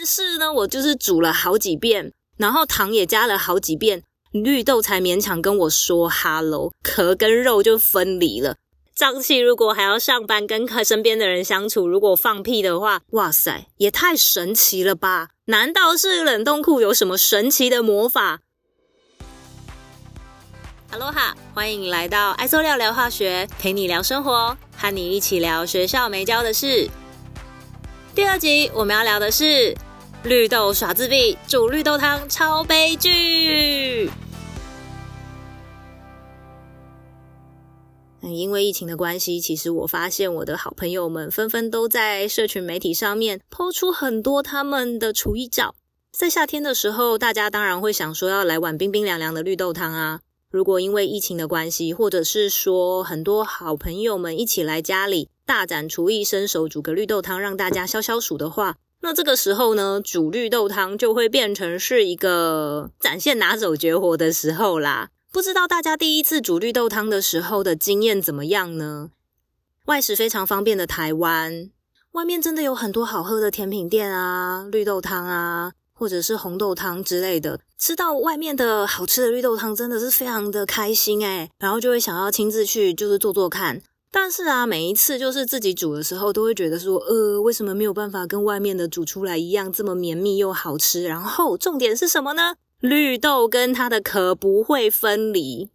但是呢，我就是煮了好几遍，然后糖也加了好几遍，绿豆才勉强跟我说 “hello”，壳跟肉就分离了。胀气如果还要上班跟身边的人相处，如果放屁的话，哇塞，也太神奇了吧！难道是冷冻库有什么神奇的魔法？？Hello 哈，欢迎来到爱做料聊化学，陪你聊生活，和你一起聊学校没教的事。第二集我们要聊的是绿豆耍自闭，煮绿豆汤超悲剧。因为疫情的关系，其实我发现我的好朋友们纷纷都在社群媒体上面抛出很多他们的厨艺照。在夏天的时候，大家当然会想说要来碗冰冰凉凉的绿豆汤啊。如果因为疫情的关系，或者是说很多好朋友们一起来家里大展厨艺，伸手煮个绿豆汤让大家消消暑的话，那这个时候呢，煮绿豆汤就会变成是一个展现拿手绝活的时候啦。不知道大家第一次煮绿豆汤的时候的经验怎么样呢？外食非常方便的台湾，外面真的有很多好喝的甜品店啊，绿豆汤啊，或者是红豆汤之类的。吃到外面的好吃的绿豆汤，真的是非常的开心诶然后就会想要亲自去就是做做看。但是啊，每一次就是自己煮的时候，都会觉得说，呃，为什么没有办法跟外面的煮出来一样这么绵密又好吃？然后重点是什么呢？绿豆跟它的壳不会分离，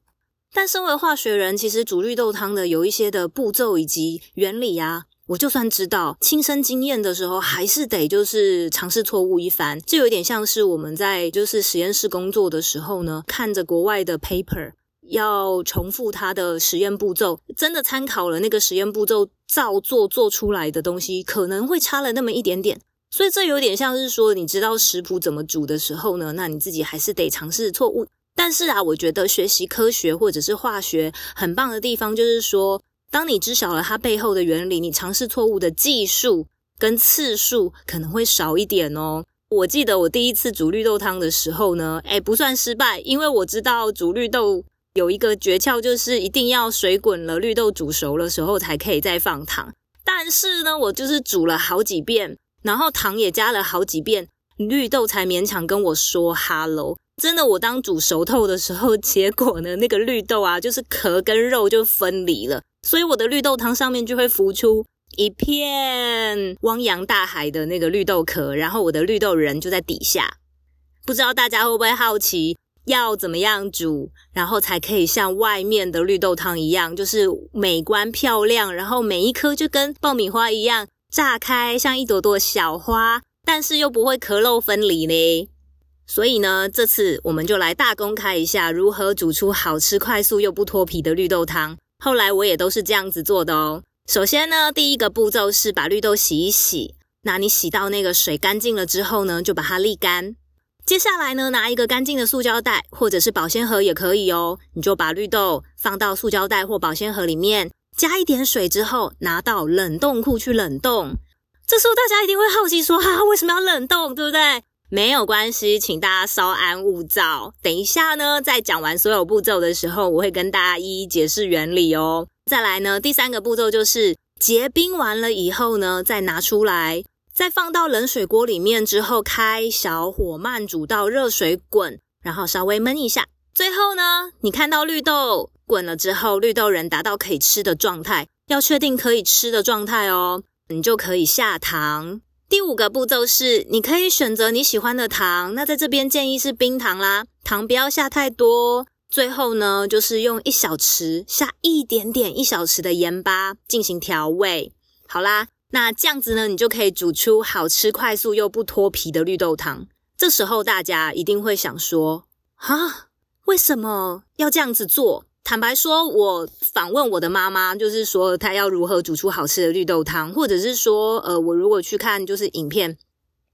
但身为化学人，其实煮绿豆汤的有一些的步骤以及原理啊，我就算知道，亲身经验的时候，还是得就是尝试错误一番。这有点像是我们在就是实验室工作的时候呢，看着国外的 paper，要重复它的实验步骤，真的参考了那个实验步骤照做做出来的东西，可能会差了那么一点点。所以这有点像是说，你知道食谱怎么煮的时候呢，那你自己还是得尝试错误。但是啊，我觉得学习科学或者是化学很棒的地方，就是说，当你知晓了它背后的原理，你尝试错误的技术跟次数可能会少一点哦。我记得我第一次煮绿豆汤的时候呢，哎，不算失败，因为我知道煮绿豆有一个诀窍，就是一定要水滚了，绿豆煮熟的时候才可以再放糖。但是呢，我就是煮了好几遍。然后糖也加了好几遍，绿豆才勉强跟我说 “hello”。真的，我当煮熟透的时候，结果呢，那个绿豆啊，就是壳跟肉就分离了，所以我的绿豆汤上面就会浮出一片汪洋大海的那个绿豆壳，然后我的绿豆人就在底下。不知道大家会不会好奇，要怎么样煮，然后才可以像外面的绿豆汤一样，就是美观漂亮，然后每一颗就跟爆米花一样。炸开像一朵朵小花，但是又不会壳肉分离呢。所以呢，这次我们就来大公开一下如何煮出好吃、快速又不脱皮的绿豆汤。后来我也都是这样子做的哦。首先呢，第一个步骤是把绿豆洗一洗。那你洗到那个水干净了之后呢，就把它沥干。接下来呢，拿一个干净的塑胶袋或者是保鲜盒也可以哦。你就把绿豆放到塑胶袋或保鲜盒里面。加一点水之后，拿到冷冻库去冷冻。这时候大家一定会好奇说：“哈，为什么要冷冻？对不对？”没有关系，请大家稍安勿躁。等一下呢，在讲完所有步骤的时候，我会跟大家一一解释原理哦。再来呢，第三个步骤就是结冰完了以后呢，再拿出来，再放到冷水锅里面之后，开小火慢煮到热水滚，然后稍微焖一下。最后呢，你看到绿豆。滚了之后，绿豆仁达到可以吃的状态，要确定可以吃的状态哦，你就可以下糖。第五个步骤是，你可以选择你喜欢的糖，那在这边建议是冰糖啦，糖不要下太多。最后呢，就是用一小匙下一点点一小匙的盐巴进行调味。好啦，那这样子呢，你就可以煮出好吃、快速又不脱皮的绿豆汤。这时候大家一定会想说，啊，为什么要这样子做？坦白说，我访问我的妈妈，就是说她要如何煮出好吃的绿豆汤，或者是说，呃，我如果去看就是影片，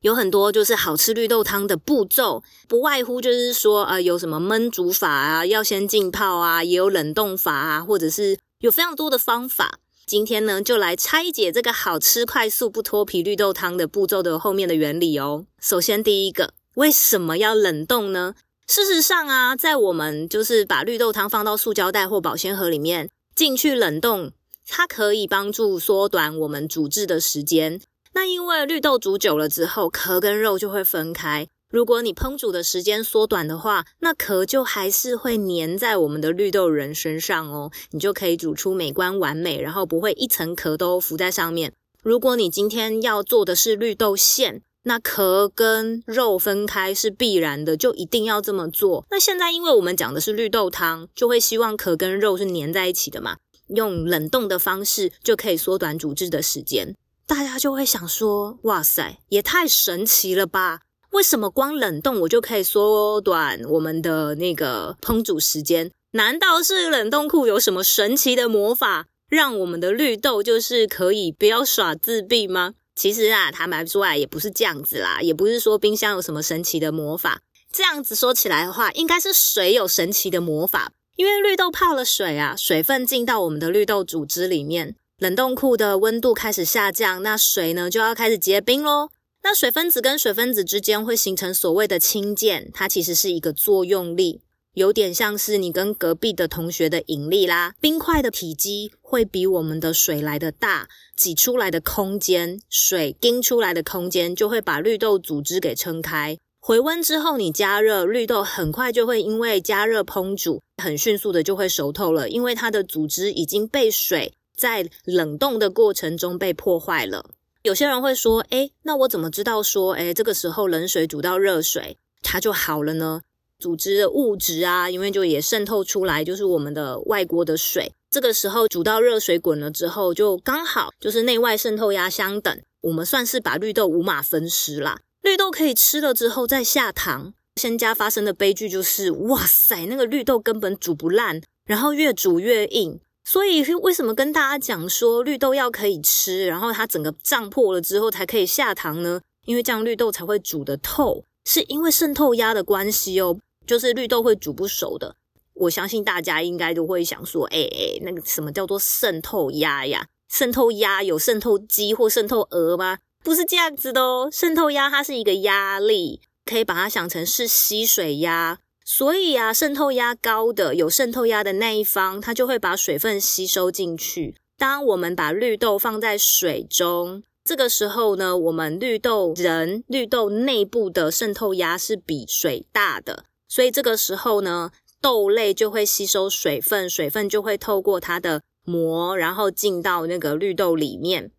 有很多就是好吃绿豆汤的步骤，不外乎就是说，呃，有什么焖煮法啊，要先浸泡啊，也有冷冻法啊，或者是有非常多的方法。今天呢，就来拆解这个好吃、快速、不脱皮绿豆汤的步骤的后面的原理哦。首先，第一个，为什么要冷冻呢？事实上啊，在我们就是把绿豆汤放到塑胶袋或保鲜盒里面进去冷冻，它可以帮助缩短我们煮制的时间。那因为绿豆煮久了之后，壳跟肉就会分开。如果你烹煮的时间缩短的话，那壳就还是会粘在我们的绿豆仁身上哦，你就可以煮出美观完美，然后不会一层壳都浮在上面。如果你今天要做的是绿豆馅，那壳跟肉分开是必然的，就一定要这么做。那现在因为我们讲的是绿豆汤，就会希望壳跟肉是粘在一起的嘛，用冷冻的方式就可以缩短煮制的时间。大家就会想说：哇塞，也太神奇了吧！为什么光冷冻我就可以缩短我们的那个烹煮时间？难道是冷冻库有什么神奇的魔法，让我们的绿豆就是可以不要耍自闭吗？其实啊，坦白说来也不是这样子啦，也不是说冰箱有什么神奇的魔法。这样子说起来的话，应该是水有神奇的魔法，因为绿豆泡了水啊，水分进到我们的绿豆组织里面，冷冻库的温度开始下降，那水呢就要开始结冰喽。那水分子跟水分子之间会形成所谓的氢键，它其实是一个作用力，有点像是你跟隔壁的同学的引力啦。冰块的体积会比我们的水来的大，挤出来的空间，水冰出来的空间就会把绿豆组织给撑开。回温之后，你加热绿豆，很快就会因为加热烹煮，很迅速的就会熟透了，因为它的组织已经被水在冷冻的过程中被破坏了。有些人会说：“哎，那我怎么知道说，哎，这个时候冷水煮到热水，它就好了呢？组织的物质啊，因为就也渗透出来，就是我们的外锅的水。这个时候煮到热水滚了之后，就刚好就是内外渗透压相等，我们算是把绿豆五马分尸啦。绿豆可以吃了之后再下糖。仙家发生的悲剧就是，哇塞，那个绿豆根本煮不烂，然后越煮越硬。”所以为什么跟大家讲说绿豆要可以吃，然后它整个胀破了之后才可以下糖呢？因为这样绿豆才会煮得透，是因为渗透压的关系哦。就是绿豆会煮不熟的。我相信大家应该都会想说，哎哎，那个什么叫做渗透压呀？渗透压有渗透机或渗透鹅吗？不是这样子的哦。渗透压它是一个压力，可以把它想成是吸水压。所以啊，渗透压高的有渗透压的那一方，它就会把水分吸收进去。当我们把绿豆放在水中，这个时候呢，我们绿豆仁、绿豆内部的渗透压是比水大的，所以这个时候呢，豆类就会吸收水分，水分就会透过它的膜，然后进到那个绿豆里面。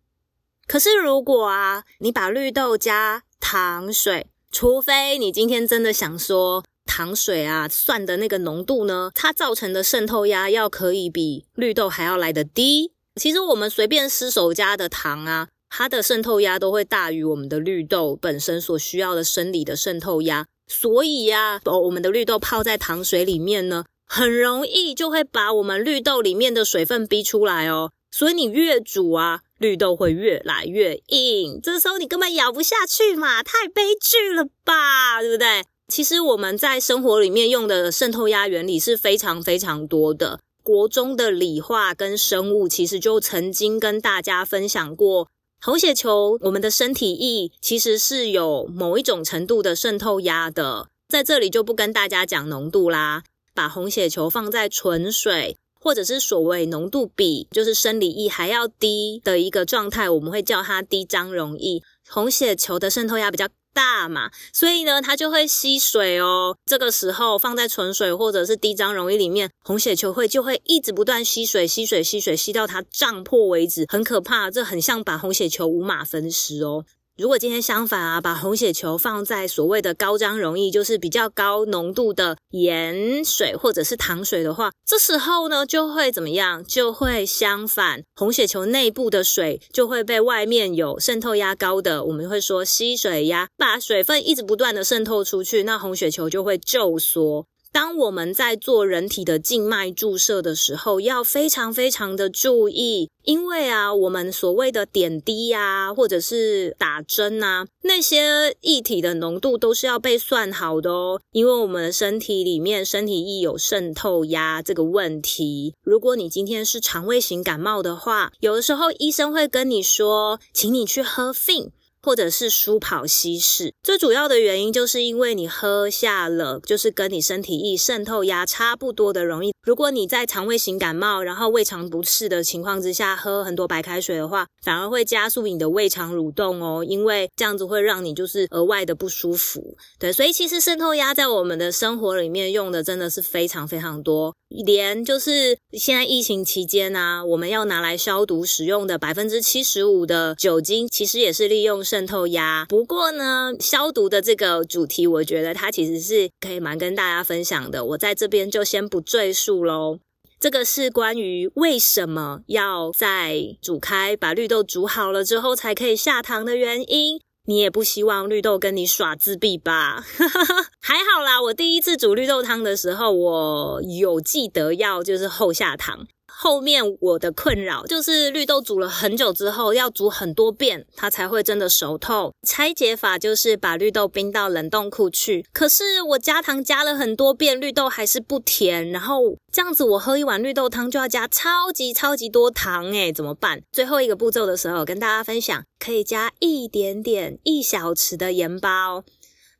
可是如果啊，你把绿豆加糖水，除非你今天真的想说。糖水啊，算的那个浓度呢，它造成的渗透压要可以比绿豆还要来得低。其实我们随便失手加的糖啊，它的渗透压都会大于我们的绿豆本身所需要的生理的渗透压。所以呀，哦，我们的绿豆泡在糖水里面呢，很容易就会把我们绿豆里面的水分逼出来哦。所以你越煮啊，绿豆会越来越硬，这时候你根本咬不下去嘛，太悲剧了吧，对不对？其实我们在生活里面用的渗透压原理是非常非常多的。国中的理化跟生物其实就曾经跟大家分享过，红血球我们的身体液其实是有某一种程度的渗透压的。在这里就不跟大家讲浓度啦，把红血球放在纯水或者是所谓浓度比就是生理液还要低的一个状态，我们会叫它低张溶液。红血球的渗透压比较。大嘛，所以呢，它就会吸水哦。这个时候放在纯水或者是低张溶液里面，红血球会就会一直不断吸水、吸水、吸水，吸到它胀破为止，很可怕。这很像把红血球五马分尸哦。如果今天相反啊，把红血球放在所谓的高张溶液，就是比较高浓度的盐水或者是糖水的话，这时候呢就会怎么样？就会相反，红血球内部的水就会被外面有渗透压高的，我们会说吸水压，把水分一直不断的渗透出去，那红血球就会皱缩。当我们在做人体的静脉注射的时候，要非常非常的注意，因为啊，我们所谓的点滴呀，或者是打针啊，那些液体的浓度都是要被算好的哦。因为我们的身体里面，身体易有渗透压这个问题。如果你今天是肠胃型感冒的话，有的时候医生会跟你说，请你去喝 Fin。或者是舒跑稀释，最主要的原因就是因为你喝下了，就是跟你身体液渗透压差不多的容易如果你在肠胃型感冒，然后胃肠不适的情况之下喝很多白开水的话，反而会加速你的胃肠蠕动哦，因为这样子会让你就是额外的不舒服。对，所以其实渗透压在我们的生活里面用的真的是非常非常多，连就是现在疫情期间啊，我们要拿来消毒使用的百分之七十五的酒精，其实也是利用渗透压。不过呢，消毒的这个主题，我觉得它其实是可以蛮跟大家分享的，我在这边就先不赘述。喽，这个是关于为什么要在煮开把绿豆煮好了之后才可以下糖的原因。你也不希望绿豆跟你耍自闭吧？还好啦，我第一次煮绿豆汤的时候，我有记得要就是后下糖。后面我的困扰就是绿豆煮了很久之后，要煮很多遍，它才会真的熟透。拆解法就是把绿豆冰到冷冻库去。可是我加糖加了很多遍，绿豆还是不甜。然后这样子，我喝一碗绿豆汤就要加超级超级多糖，诶怎么办？最后一个步骤的时候，跟大家分享，可以加一点点一小匙的盐巴哦。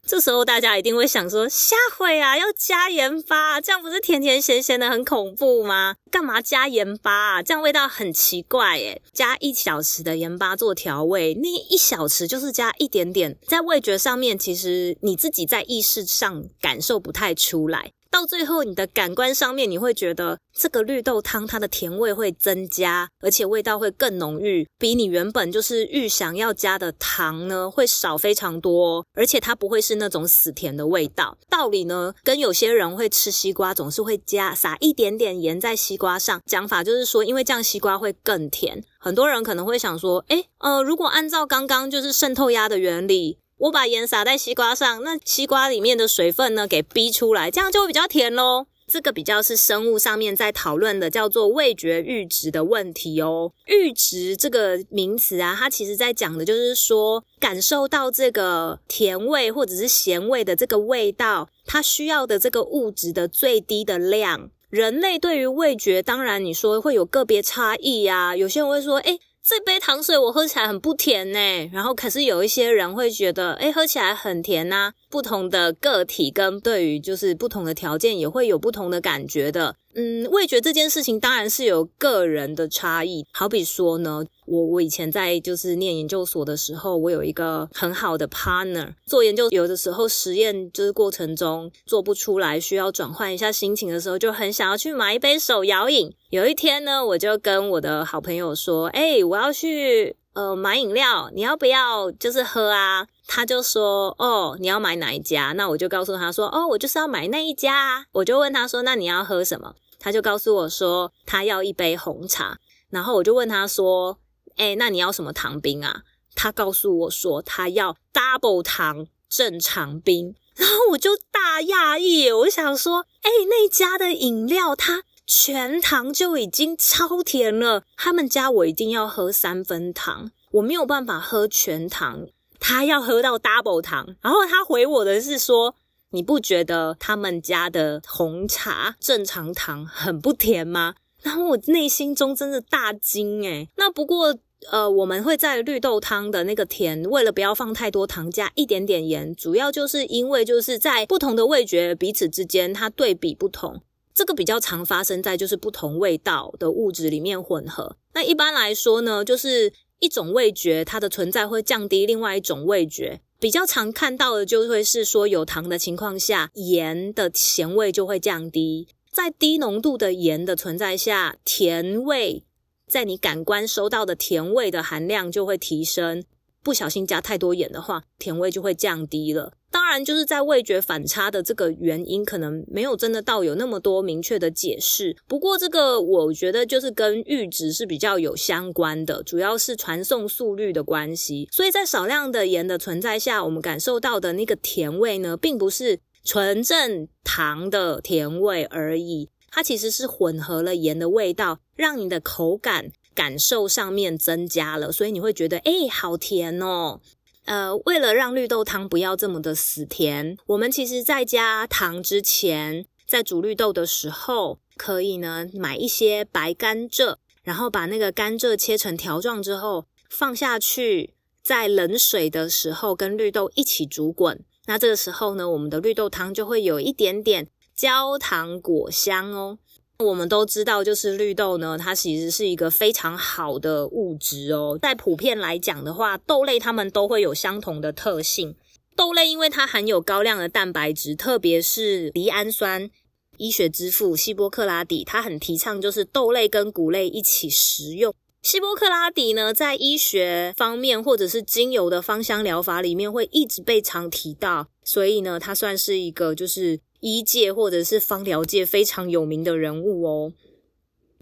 这时候大家一定会想说：下回啊，要加盐巴，这样不是甜甜咸咸的很恐怖吗？干嘛加盐巴啊？这样味道很奇怪耶。加一小匙的盐巴做调味，那一小匙就是加一点点，在味觉上面，其实你自己在意识上感受不太出来。到最后，你的感官上面，你会觉得这个绿豆汤它的甜味会增加，而且味道会更浓郁，比你原本就是预想要加的糖呢会少非常多，而且它不会是那种死甜的味道。道理呢，跟有些人会吃西瓜总是会加撒一点点盐在西瓜上，讲法就是说，因为这样西瓜会更甜。很多人可能会想说，诶呃，如果按照刚刚就是渗透压的原理。我把盐撒在西瓜上，那西瓜里面的水分呢给逼出来，这样就会比较甜喽。这个比较是生物上面在讨论的，叫做味觉阈值的问题哦。阈值这个名词啊，它其实在讲的就是说，感受到这个甜味或者是咸味的这个味道，它需要的这个物质的最低的量。人类对于味觉，当然你说会有个别差异呀，有些人会说，哎。这杯糖水我喝起来很不甜呢，然后可是有一些人会觉得，哎，喝起来很甜呐。不同的个体跟对于就是不同的条件也会有不同的感觉的。嗯，味觉这件事情当然是有个人的差异。好比说呢，我我以前在就是念研究所的时候，我有一个很好的 partner 做研究，有的时候实验就是过程中做不出来，需要转换一下心情的时候，就很想要去买一杯手摇饮。有一天呢，我就跟我的好朋友说：“哎，我要去。”呃，买饮料，你要不要就是喝啊？他就说，哦，你要买哪一家？那我就告诉他说，哦，我就是要买那一家。我就问他说，那你要喝什么？他就告诉我说，他要一杯红茶。然后我就问他说，哎，那你要什么糖冰啊？他告诉我说，他要 double 糖正常冰。然后我就大讶异，我想说，哎，那家的饮料它。全糖就已经超甜了，他们家我一定要喝三分糖，我没有办法喝全糖，他要喝到 double 糖。然后他回我的是说，你不觉得他们家的红茶正常糖很不甜吗？然后我内心中真的大惊诶那不过呃，我们会在绿豆汤的那个甜，为了不要放太多糖，加一点点盐，主要就是因为就是在不同的味觉彼此之间，它对比不同。这个比较常发生在就是不同味道的物质里面混合。那一般来说呢，就是一种味觉它的存在会降低另外一种味觉。比较常看到的就会是说有糖的情况下，盐的咸味就会降低。在低浓度的盐的存在下，甜味在你感官收到的甜味的含量就会提升。不小心加太多盐的话，甜味就会降低了。当然，就是在味觉反差的这个原因，可能没有真的到有那么多明确的解释。不过，这个我觉得就是跟阈值是比较有相关的，主要是传送速率的关系。所以在少量的盐的存在下，我们感受到的那个甜味呢，并不是纯正糖的甜味而已，它其实是混合了盐的味道，让你的口感。感受上面增加了，所以你会觉得，哎，好甜哦。呃，为了让绿豆汤不要这么的死甜，我们其实在加糖之前，在煮绿豆的时候，可以呢买一些白甘蔗，然后把那个甘蔗切成条状之后放下去，在冷水的时候跟绿豆一起煮滚。那这个时候呢，我们的绿豆汤就会有一点点焦糖果香哦。我们都知道，就是绿豆呢，它其实是一个非常好的物质哦。在普遍来讲的话，豆类它们都会有相同的特性。豆类因为它含有高量的蛋白质，特别是赖氨酸。医学之父希波克拉底，他很提倡就是豆类跟谷类一起食用。希波克拉底呢，在医学方面或者是精油的芳香疗法里面，会一直被常提到，所以呢，它算是一个就是医界或者是芳疗界非常有名的人物哦。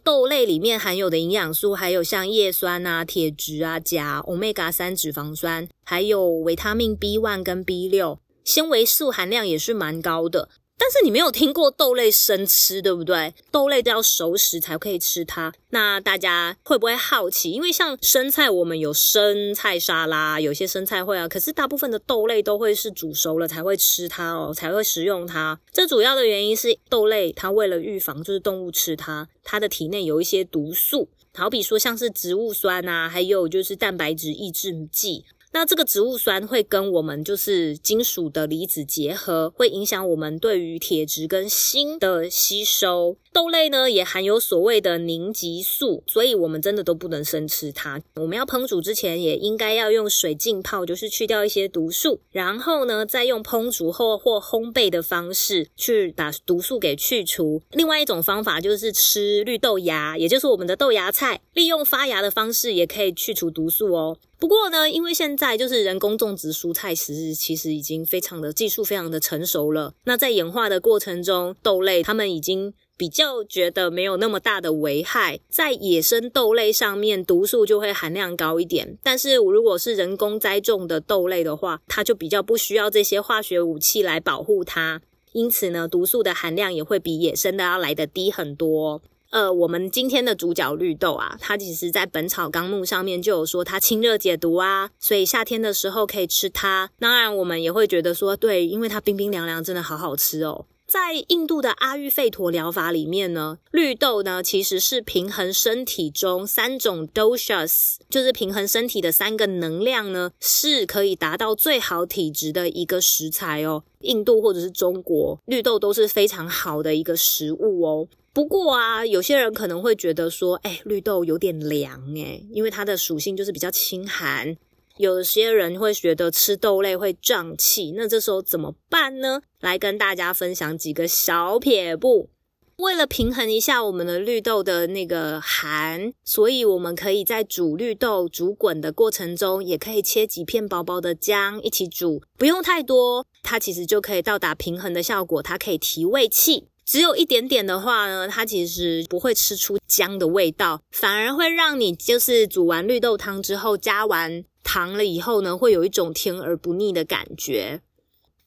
豆类里面含有的营养素，还有像叶酸啊、铁质啊、钾、欧米伽三脂肪酸，还有维他命 B one 跟 B 六，纤维素含量也是蛮高的。但是你没有听过豆类生吃，对不对？豆类都要熟食才可以吃它。那大家会不会好奇？因为像生菜，我们有生菜沙拉，有些生菜会啊。可是大部分的豆类都会是煮熟了才会吃它哦，才会食用它。这主要的原因是豆类它为了预防就是动物吃它，它的体内有一些毒素，好比说像是植物酸啊，还有就是蛋白质抑制剂。那这个植物酸会跟我们就是金属的离子结合，会影响我们对于铁质跟锌的吸收。豆类呢也含有所谓的凝集素，所以我们真的都不能生吃它。我们要烹煮之前也应该要用水浸泡，就是去掉一些毒素，然后呢再用烹煮后或烘焙的方式去把毒素给去除。另外一种方法就是吃绿豆芽，也就是我们的豆芽菜，利用发芽的方式也可以去除毒素哦。不过呢，因为现在就是人工种植蔬菜时，其实已经非常的技术非常的成熟了。那在演化的过程中，豆类它们已经。比较觉得没有那么大的危害，在野生豆类上面毒素就会含量高一点，但是如果是人工栽种的豆类的话，它就比较不需要这些化学武器来保护它，因此呢，毒素的含量也会比野生的要来的低很多。呃，我们今天的主角绿豆啊，它其实在《本草纲目》上面就有说它清热解毒啊，所以夏天的时候可以吃它。当然，我们也会觉得说，对，因为它冰冰凉凉，真的好好吃哦。在印度的阿育吠陀疗法里面呢，绿豆呢其实是平衡身体中三种 doshas，就是平衡身体的三个能量呢，是可以达到最好体质的一个食材哦。印度或者是中国，绿豆都是非常好的一个食物哦。不过啊，有些人可能会觉得说，哎，绿豆有点凉哎，因为它的属性就是比较清寒。有些人会觉得吃豆类会胀气，那这时候怎么办呢？来跟大家分享几个小撇步。为了平衡一下我们的绿豆的那个寒，所以我们可以在煮绿豆煮滚的过程中，也可以切几片薄薄的姜一起煮，不用太多，它其实就可以到达平衡的效果。它可以提胃气，只有一点点的话呢，它其实不会吃出姜的味道，反而会让你就是煮完绿豆汤之后加完。糖了以后呢，会有一种甜而不腻的感觉。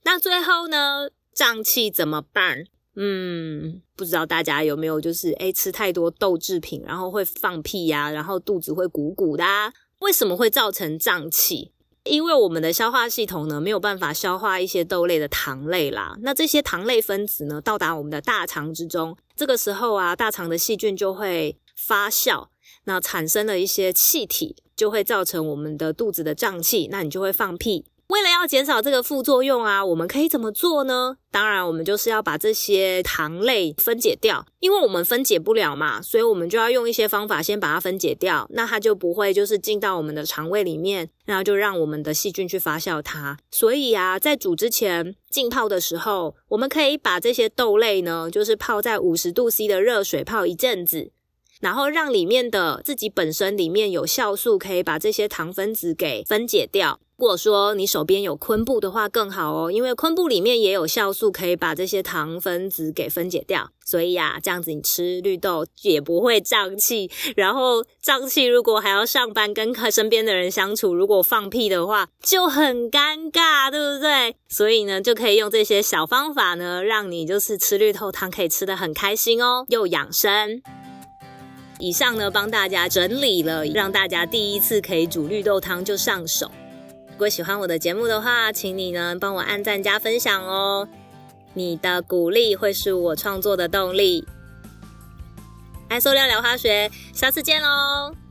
那最后呢，胀气怎么办？嗯，不知道大家有没有就是诶吃太多豆制品，然后会放屁呀，然后肚子会鼓鼓的。啊为什么会造成胀气？因为我们的消化系统呢没有办法消化一些豆类的糖类啦。那这些糖类分子呢到达我们的大肠之中，这个时候啊，大肠的细菌就会发酵，那产生了一些气体。就会造成我们的肚子的胀气，那你就会放屁。为了要减少这个副作用啊，我们可以怎么做呢？当然，我们就是要把这些糖类分解掉，因为我们分解不了嘛，所以我们就要用一些方法先把它分解掉，那它就不会就是进到我们的肠胃里面，然后就让我们的细菌去发酵它。所以啊，在煮之前浸泡的时候，我们可以把这些豆类呢，就是泡在五十度 C 的热水泡一阵子。然后让里面的自己本身里面有酵素，可以把这些糖分子给分解掉。如果说你手边有昆布的话更好哦，因为昆布里面也有酵素，可以把这些糖分子给分解掉。所以呀，这样子你吃绿豆也不会胀气。然后胀气如果还要上班跟身边的人相处，如果放屁的话就很尴尬，对不对？所以呢，就可以用这些小方法呢，让你就是吃绿豆汤可以吃得很开心哦，又养生。以上呢，帮大家整理了，让大家第一次可以煮绿豆汤就上手。如果喜欢我的节目的话，请你呢帮我按赞加分享哦，你的鼓励会是我创作的动力。爱塑料聊化学，下次见喽！